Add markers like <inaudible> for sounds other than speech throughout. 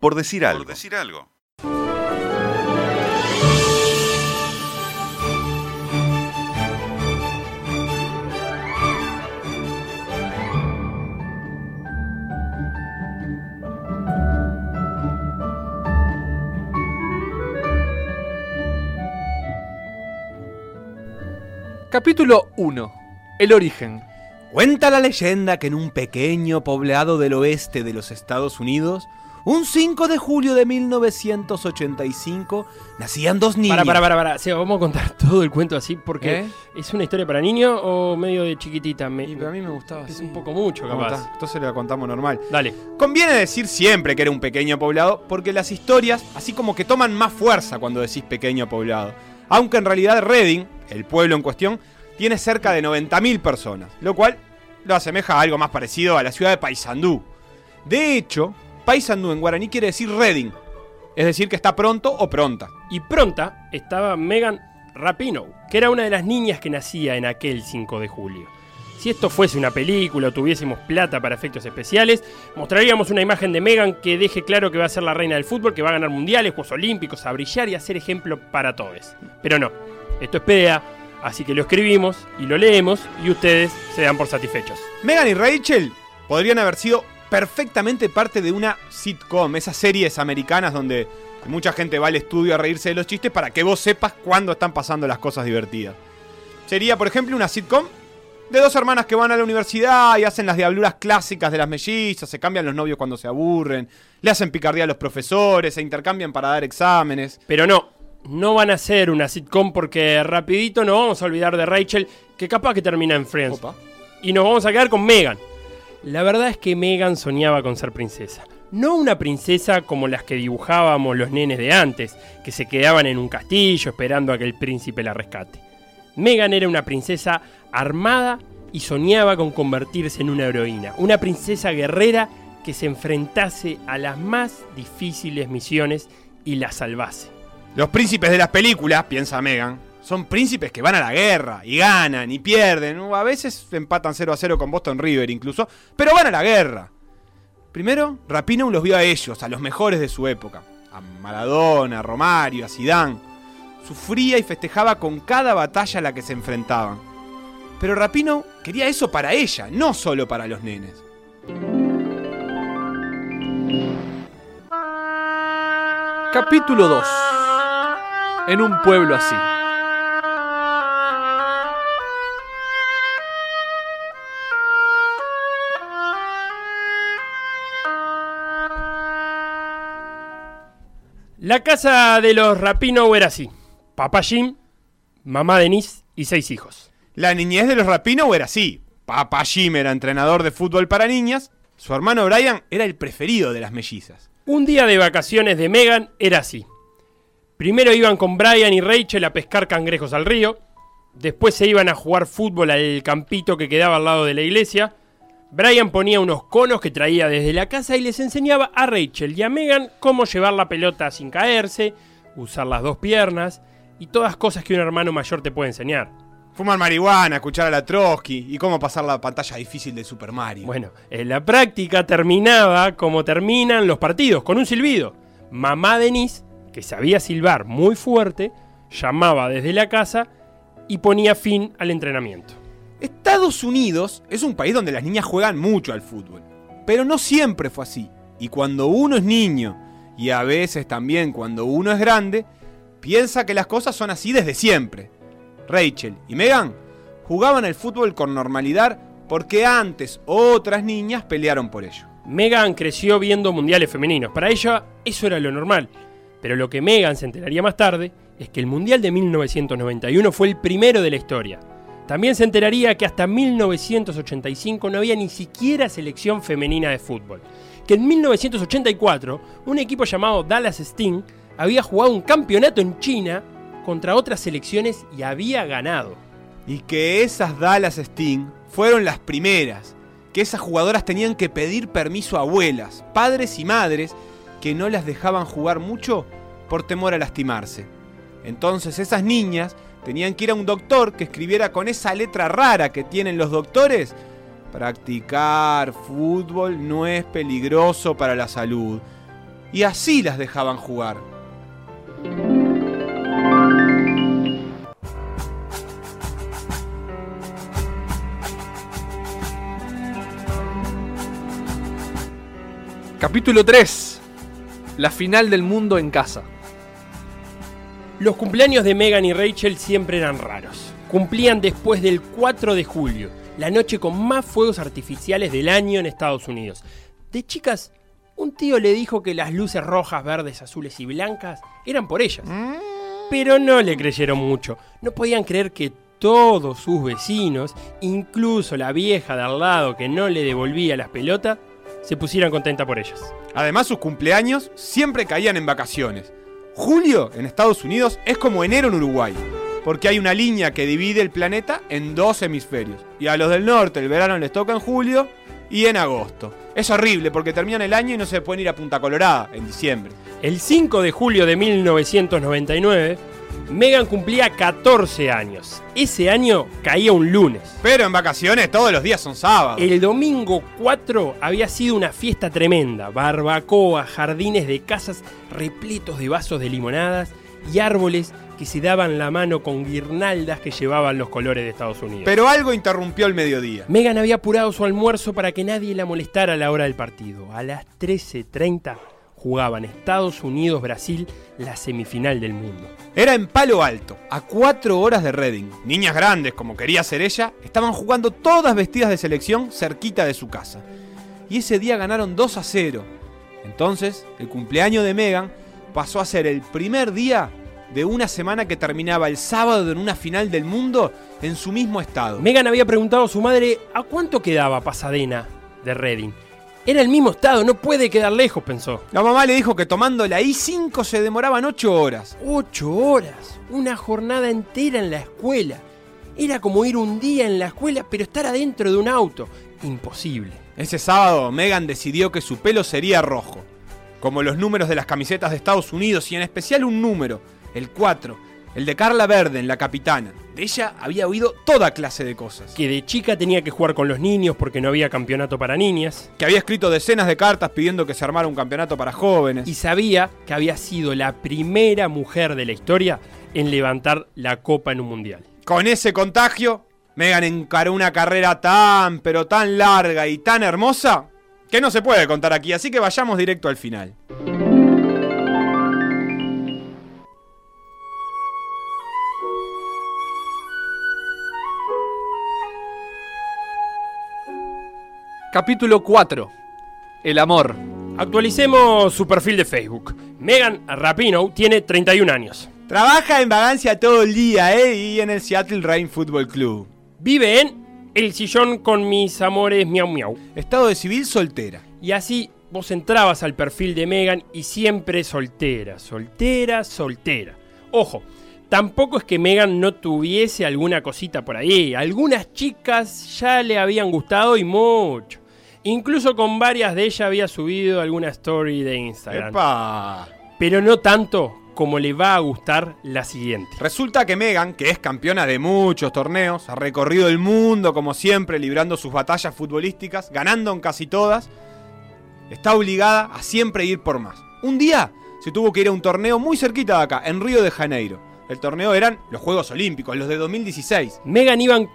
Por decir algo. Por decir algo. Capítulo 1. El origen. Cuenta la leyenda que en un pequeño poblado del oeste de los Estados Unidos, un 5 de julio de 1985, nacían dos niños. Para, para, para, para. Vamos a contar <laughs> todo el cuento así porque ¿Eh? es una historia para niños o medio de chiquitita. Me- Y a mí me gustaba es así. un poco mucho, ¿Cómo capaz. está? Entonces lo contamos normal. Dale. Conviene decir siempre que era un pequeño poblado, porque las historias, así como que toman más fuerza cuando decís pequeño poblado. Aunque en realidad Reading, el pueblo en cuestión, tiene cerca de 90.000 personas, lo cual lo asemeja a algo más parecido a la ciudad de Paysandú. De hecho, Paysandú en guaraní quiere decir Reading, es decir que está pronto o pronta. Y pronta estaba Megan Rapinoe, que era una de las niñas que nacía en aquel 5 de julio. Si esto fuese una película o tuviésemos plata para efectos especiales, mostraríamos una imagen de Megan que deje claro que va a ser la reina del fútbol, que va a ganar mundiales, Juegos Olímpicos, a brillar y a ser ejemplo para todos. Pero no, esto es PDA, así que lo escribimos y lo leemos y ustedes se dan por satisfechos. Megan y Rachel podrían haber sido perfectamente parte de una sitcom, esas series americanas donde mucha gente va al estudio a reírse de los chistes para que vos sepas cuándo están pasando las cosas divertidas. Sería, por ejemplo, una sitcom de dos hermanas que van a la universidad y hacen las diabluras clásicas de las mellizas, se cambian los novios cuando se aburren, le hacen picardía a los profesores, se intercambian para dar exámenes. Pero no, no van a ser una sitcom porque rapidito nos vamos a olvidar de Rachel, que capaz que termina en Friends. Opa. Y nos vamos a quedar con Megan. La verdad es que Megan soñaba con ser princesa. No una princesa como las que dibujábamos los nenes de antes, que se quedaban en un castillo esperando a que el príncipe la rescate. Megan era una princesa armada y soñaba con convertirse en una heroína, una princesa guerrera que se enfrentase a las más difíciles misiones y las salvase. Los príncipes de las películas, piensa Megan, son príncipes que van a la guerra y ganan y pierden. o A veces empatan 0 a 0 con Boston River incluso, pero van a la guerra. Primero, Rapinoe los vio a ellos, a los mejores de su época. A Maradona, a Romario, a Zidane. Sufría y festejaba con cada batalla a la que se enfrentaban. Pero Rapinoe quería eso para ella, no solo para los nenes. Capítulo 2. En un pueblo así. La casa de los Rapinoe era así. Papá Jim, mamá Denise y seis hijos. La niñez de los Rapinoe era así. Papá Jim era entrenador de fútbol para niñas, su hermano Brian era el preferido de las mellizas. Un día de vacaciones de Megan era así. Primero iban con Brian y Rachel a pescar cangrejos al río. Después se iban a jugar fútbol al campito que quedaba al lado de la iglesia. Brian ponía unos conos que traía desde la casa y les enseñaba a Rachel y a Megan cómo llevar la pelota sin caerse, usar las dos piernas y todas cosas que un hermano mayor te puede enseñar. Fumar marihuana, escuchar a la Trotsky y cómo pasar la pantalla difícil de Super Mario. Bueno, en la práctica terminaba como terminan los partidos, con un silbido. Mamá Denise, que sabía silbar muy fuerte, llamaba desde la casa y ponía fin al entrenamiento. Estados Unidos es un país donde las niñas juegan mucho al fútbol. Pero no siempre fue así. Y cuando uno es niño, y a veces también cuando uno es grande, piensa que las cosas son así desde siempre. Rachel y Megan jugaban al fútbol con normalidad porque antes otras niñas pelearon por ello. Megan creció viendo mundiales femeninos. Para ella eso era lo normal. Pero lo que Megan se enteraría más tarde es que el Mundial de 1991 fue el primero de la historia. También se enteraría que hasta 1985 no había ni siquiera selección femenina de fútbol. Que en 1984 un equipo llamado Dallas Sting había jugado un campeonato en China contra otras selecciones y había ganado. Y que esas Dallas Sting fueron las primeras. Que esas jugadoras tenían que pedir permiso a abuelas, padres y madres que no las dejaban jugar mucho por temor a lastimarse. Entonces esas niñas tenían que ir a un doctor que escribiera con esa letra rara que tienen los doctores. Practicar fútbol no es peligroso para la salud. y así las dejaban jugar. Capítulo 3. La final del mundo en casa. Los cumpleaños de Megan y Rachel siempre eran raros. Cumplían después del 4 de julio, la noche con más fuegos artificiales del año en Estados Unidos. De chicas, un tío le dijo que las luces rojas, verdes, azules y blancas eran por ellas. Pero no le creyeron mucho. No podían creer que todos sus vecinos, incluso la vieja de al lado que no le devolvía las pelotas, se pusieran contenta por ellas. Además, sus cumpleaños siempre caían en vacaciones. Julio en Estados Unidos es como enero en Uruguay, porque hay una línea que divide el planeta en dos hemisferios. Y a los del norte el verano les toca en julio y en agosto. Es horrible porque terminan el año y no se pueden ir a Punta Colorada en diciembre. El 5 de julio de 1999, Megan cumplía 14 años. Ese año caía un lunes. Pero en vacaciones todos los días son sábados. El domingo 4 había sido una fiesta tremenda. Barbacoa, jardines de casas repletos de vasos de limonadas y árboles que se daban la mano con guirnaldas que llevaban los colores de Estados Unidos. Pero algo interrumpió el mediodía. Megan había apurado su almuerzo para que nadie la molestara a la hora del partido. A las 13.30 jugaban Estados Unidos-Brasil la semifinal del mundo. Era en Palo Alto, a cuatro horas de Reading. Niñas grandes, como quería ser ella, estaban jugando todas vestidas de selección cerquita de su casa. Y ese día ganaron 2 a 0. Entonces, el cumpleaños de Megan pasó a ser el primer día de una semana que terminaba el sábado en una final del mundo en su mismo estado. Megan había preguntado a su madre a cuánto quedaba Pasadena de Reading. Era el mismo estado, no puede quedar lejos, pensó. La mamá le dijo que tomando la I-5 se demoraban 8 horas. Ocho horas, una jornada entera en la escuela. Era como ir un día en la escuela, pero estar adentro de un auto. Imposible. Ese sábado, Megan decidió que su pelo sería rojo, como los números de las camisetas de Estados Unidos y en especial un número, el 4, el de Carla Verde en la capitana. De ella había oído toda clase de cosas. Que de chica tenía que jugar con los niños porque no había campeonato para niñas. Que había escrito decenas de cartas pidiendo que se armara un campeonato para jóvenes. Y sabía que había sido la primera mujer de la historia en levantar la copa en un mundial. Con ese contagio, Megan encaró una carrera tan, pero tan larga y tan hermosa que no se puede contar aquí, así que vayamos directo al final. Capítulo 4. El amor. Actualicemos su perfil de Facebook. Megan Rapinoe tiene 31 años. Trabaja en vagancia todo el día, ¿eh? Y en el Seattle Rain Football Club. Vive en El Sillón con mis amores miau miau. Estado de civil soltera. Y así vos entrabas al perfil de Megan y siempre soltera, soltera, soltera. Ojo, tampoco es que Megan no tuviese alguna cosita por ahí. Algunas chicas ya le habían gustado y mucho. Incluso con varias de ellas había subido alguna story de Instagram. ¡Epa! Pero no tanto como le va a gustar la siguiente. Resulta que Megan, que es campeona de muchos torneos, ha recorrido el mundo como siempre, librando sus batallas futbolísticas, ganando en casi todas, está obligada a siempre ir por más. Un día se tuvo que ir a un torneo muy cerquita de acá, en Río de Janeiro. El torneo eran los Juegos Olímpicos, los de 2016. Megan iban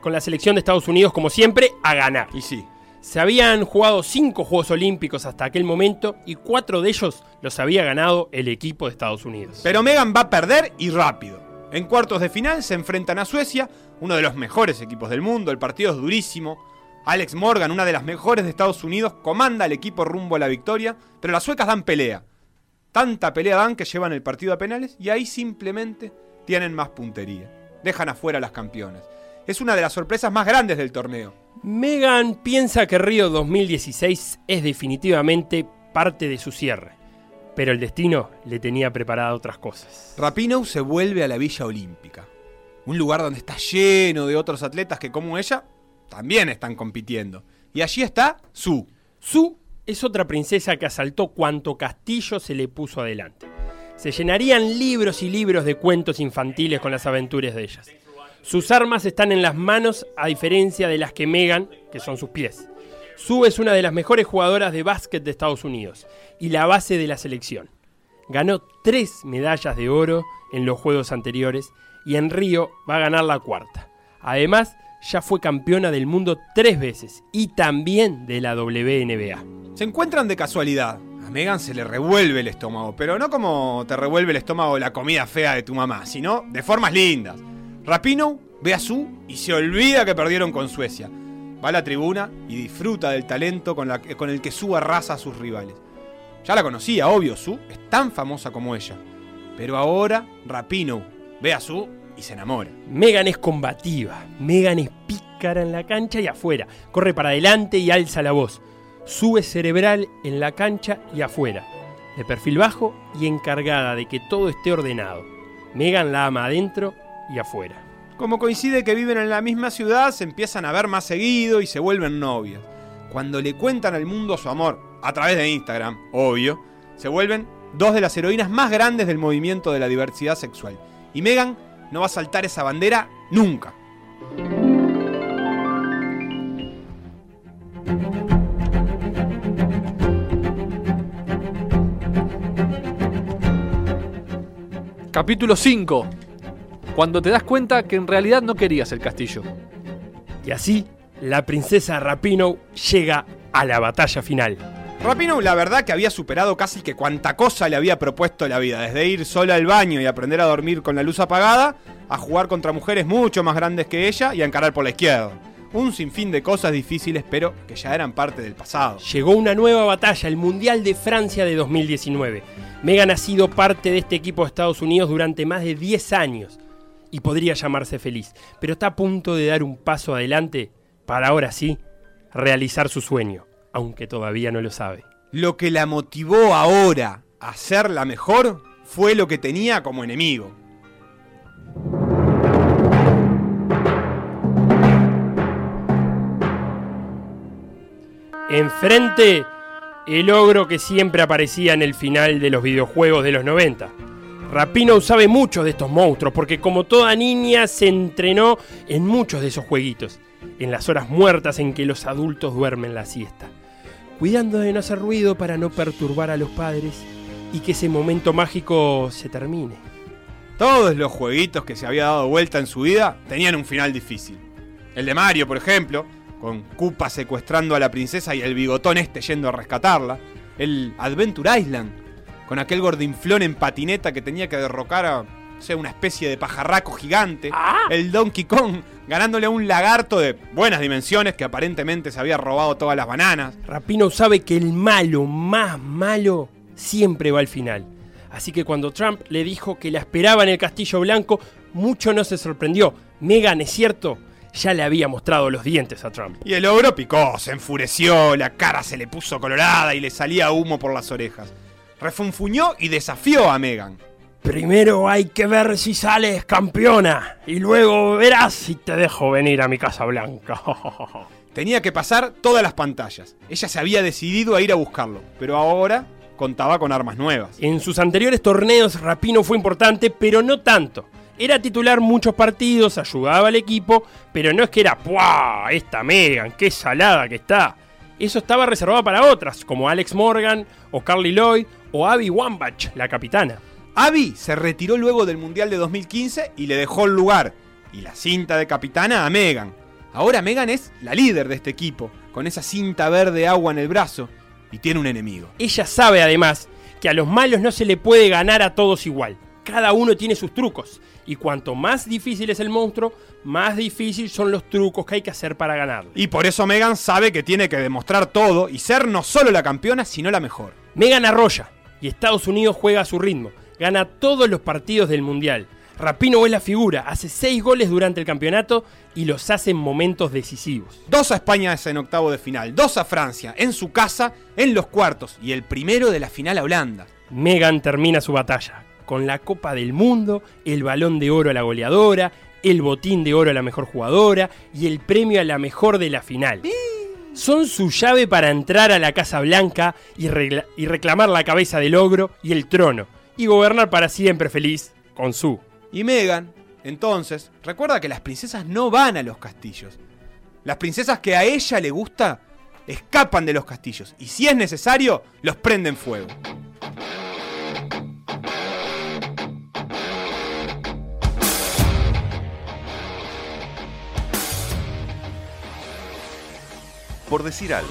con la selección de Estados Unidos como siempre a ganar. Y sí, Se habían jugado cinco Juegos Olímpicos hasta aquel momento y cuatro de ellos los había ganado el equipo de Estados Unidos. Pero Megan va a perder y rápido. En cuartos de final se enfrentan a Suecia, uno de los mejores equipos del mundo, el partido es durísimo. Alex Morgan, una de las mejores de Estados Unidos, comanda al equipo rumbo a la victoria, pero las suecas dan pelea. Tanta pelea dan que llevan el partido a penales y ahí simplemente tienen más puntería. Dejan afuera a las campeonas. Es una de las sorpresas más grandes del torneo. Megan piensa que Río 2016 es definitivamente parte de su cierre, pero el destino le tenía preparado otras cosas. Rapinoe se vuelve a la Villa Olímpica, un lugar donde está lleno de otros atletas que como ella también están compitiendo. Y allí está Su. Su es otra princesa que asaltó cuanto castillo se le puso adelante. Se llenarían libros y libros de cuentos infantiles con las aventuras de ellas. Sus armas están en las manos a diferencia de las que Megan, que son sus pies. Sue es una de las mejores jugadoras de básquet de Estados Unidos y la base de la selección. Ganó tres medallas de oro en los Juegos anteriores y en Río va a ganar la cuarta. Además, ya fue campeona del mundo tres veces y también de la WNBA. Se encuentran de casualidad. A Megan se le revuelve el estómago, pero no como te revuelve el estómago la comida fea de tu mamá, sino de formas lindas. Rapino ve a Su y se olvida que perdieron con Suecia. Va a la tribuna y disfruta del talento con, la- el que Su arrasa a sus rivales. Ya la conocía, obvio, Su es tan famosa como ella. Pero ahora Rapino ve a Su y se enamora. Megan es combativa, Megan es pícara en la cancha y afuera, corre para adelante y alza la voz. Sube cerebral en la cancha y afuera, de perfil bajo y encargada de que todo esté ordenado. Megan la ama adentro y afuera. Como coincide que viven en la misma ciudad, se empiezan a ver más seguido y se vuelven novias. Cuando le cuentan al mundo su amor, a través de Instagram, obvio, se vuelven dos de las heroínas más grandes del movimiento de la diversidad sexual. Y Megan no va a saltar esa bandera nunca. Capítulo 5. Cuando te das cuenta que en realidad no querías el castillo. Y así, la princesa Rapino llega a la batalla final. Rapino, la verdad que había superado casi que cuanta cosa le había propuesto la vida, desde ir sola al baño y aprender a dormir con la luz apagada, a jugar contra mujeres mucho más grandes que ella y a encarar por la izquierda. Un sinfín de cosas difíciles, pero que ya eran parte del pasado. Llegó una nueva batalla, el Mundial de Francia de 2019. Megan ha sido parte de este equipo de Estados Unidos durante más de 10 años y podría llamarse feliz, pero está a punto de dar un paso adelante para ahora sí realizar su sueño, aunque todavía no lo sabe. Lo que la motivó ahora a ser la mejor fue lo que tenía como enemigo. Enfrente, el ogro que siempre aparecía en el final de los videojuegos de los 90. Rapino sabe mucho de estos monstruos porque como toda niña se entrenó en muchos de esos jueguitos, en las horas muertas en que los adultos duermen la siesta, cuidando de no hacer ruido para no perturbar a los padres y que ese momento mágico se termine. Todos los jueguitos que se había dado vuelta en su vida tenían un final difícil. El de Mario, por ejemplo, con Koopa secuestrando a la princesa y el bigotón este yendo a rescatarla. El Adventure Island, con aquel gordinflón en patineta que tenía que derrocar a o sea, una especie de pajarraco gigante. El Donkey Kong, ganándole a un lagarto de buenas dimensiones que aparentemente se había robado todas las bananas. Rapino sabe que el malo más malo siempre va al final. Así que cuando Trump le dijo que la esperaba en el Castillo Blanco, mucho no se sorprendió. Megan, es cierto, ya le había mostrado los dientes a Trump. Y el ogro picó, se enfureció, la cara se le puso colorada y le salía humo por las orejas. Refunfuñó y desafió a Megan. Primero hay que ver si sales campeona y luego verás si te dejo venir a mi Casa Blanca. <laughs> Tenía que pasar todas las pantallas. Ella se había decidido a ir a buscarlo, pero ahora contaba con armas nuevas. En sus anteriores torneos Rapino fue importante, pero no tanto. Era titular muchos partidos, ayudaba al equipo, pero no es que era ¡Puah! Esta Megan, qué salada que está. Eso estaba reservado para otras, como Alex Morgan, o Carly Lloyd, o Abby Wambach, la capitana. Abby se retiró luego del Mundial de 2015 y le dejó el lugar y la cinta de capitana a Megan. Ahora Megan es la líder de este equipo, con esa cinta verde agua en el brazo, y tiene un enemigo. Ella sabe además que a los malos no se le puede ganar a todos igual. Cada uno tiene sus trucos. Y cuanto más difícil es el monstruo, más difícil son los trucos que hay que hacer para ganarle. Y por eso Megan sabe que tiene que demostrar todo y ser no solo la campeona, sino la mejor. Megan arrolla y Estados Unidos juega a su ritmo. Gana todos los partidos del Mundial. Rapino es la figura, hace 6 goles durante el campeonato y los hace en momentos decisivos. Dos a España en octavo de final, dos a Francia, en su casa, en los cuartos, y el primero de la final a Holanda. Megan termina su batalla, con la Copa del Mundo, el balón de oro a la goleadora, el botín de oro a la mejor jugadora y el premio a la mejor de la final. Son su llave para entrar a la Casa Blanca y, reclamar la cabeza del ogro y el trono, y gobernar para siempre feliz con su. Y Megan, entonces, recuerda que las princesas no van a los castillos. Las princesas que a ella le gusta escapan de los castillos y si es necesario, los prenden fuego. Por decir algo.